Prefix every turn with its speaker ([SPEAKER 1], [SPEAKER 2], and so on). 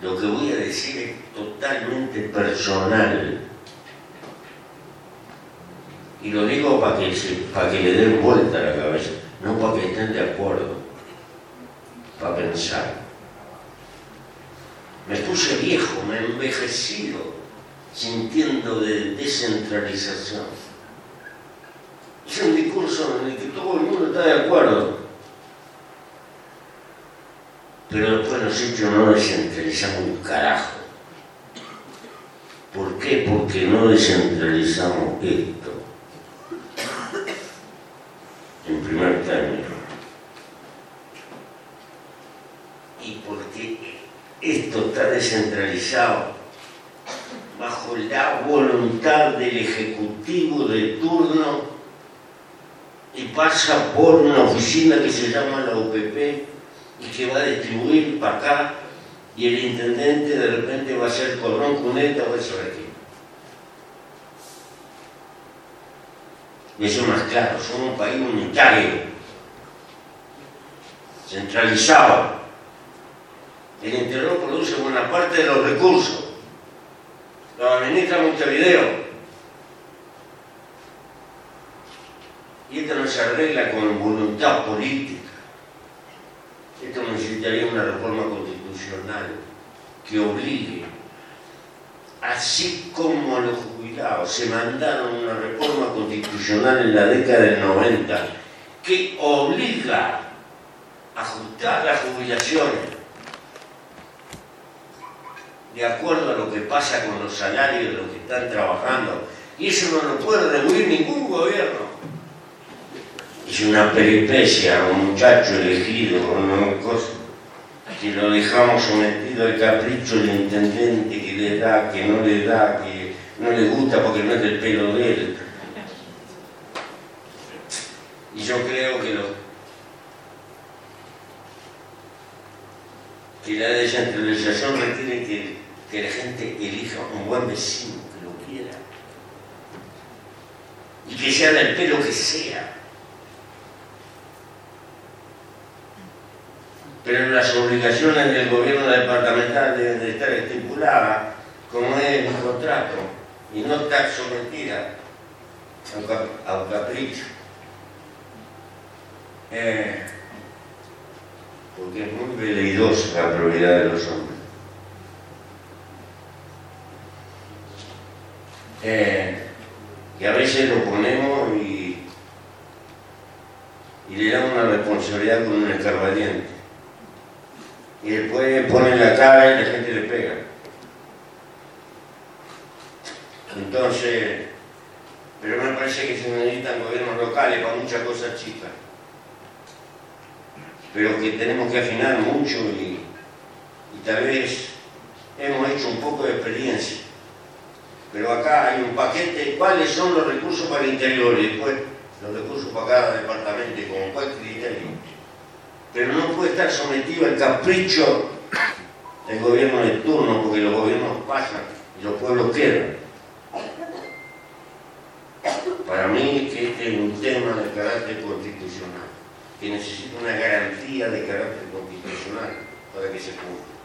[SPEAKER 1] Lo que voy a decir es totalmente personal. Y lo digo para que, para que le den vuelta a la cabeza, no para que estén de acuerdo, para pensar. Me puse viejo, me he envejecido, sintiendo de descentralización. Es un discurso en el que todo el mundo está de acuerdo. Pero después hechos no descentralizamos un carajo. ¿Por qué? Porque no descentralizamos esto. En primer término. Y porque esto está descentralizado bajo la voluntad del Ejecutivo de turno y pasa por una oficina que se llama la UPP y que va a distribuir para acá y el intendente de repente va a ser Cordón Cuneta o eso de aquí. Eso es más claro, somos un país unitario, centralizado. El interior produce buena parte de los recursos. Lo administra Montevideo Y esto no se arregla con voluntad política. Necesitaría una reforma constitucional que obligue, así como a los jubilados se mandaron una reforma constitucional en la década del 90, que obliga a ajustar las jubilaciones de acuerdo a lo que pasa con los salarios de los que están trabajando. Y eso no lo puede regular ningún gobierno es una peripecia, un muchacho elegido, una cosa que lo dejamos sometido al capricho del intendente que le da, que no le da, que no le gusta porque no es del pelo de él. Y yo creo que, lo, que la descentralización requiere que, que la gente elija un buen vecino que lo quiera y que sea del pelo que sea pero las obligaciones del gobierno departamental deben de estar estipuladas como es un contrato y no estar sometida a un capricho. Eh, porque es muy veleidosa la propiedad de los hombres. Eh, y a veces lo ponemos y, y le damos una responsabilidad con un escarbadiente y después ponen la cara y la gente le pega. Entonces, pero me parece que se necesitan gobiernos locales para muchas cosas chicas. Pero que tenemos que afinar mucho y, y tal vez hemos hecho un poco de experiencia. Pero acá hay un paquete, ¿cuáles son los recursos para el interior? Y después los recursos para cada departamento, con cuál criterio pero no puede estar sometido al capricho del gobierno de turno, porque los gobiernos pasan y los pueblos quedan. Para mí que este es un tema de carácter constitucional, que necesita una garantía de carácter constitucional para que se cumpla.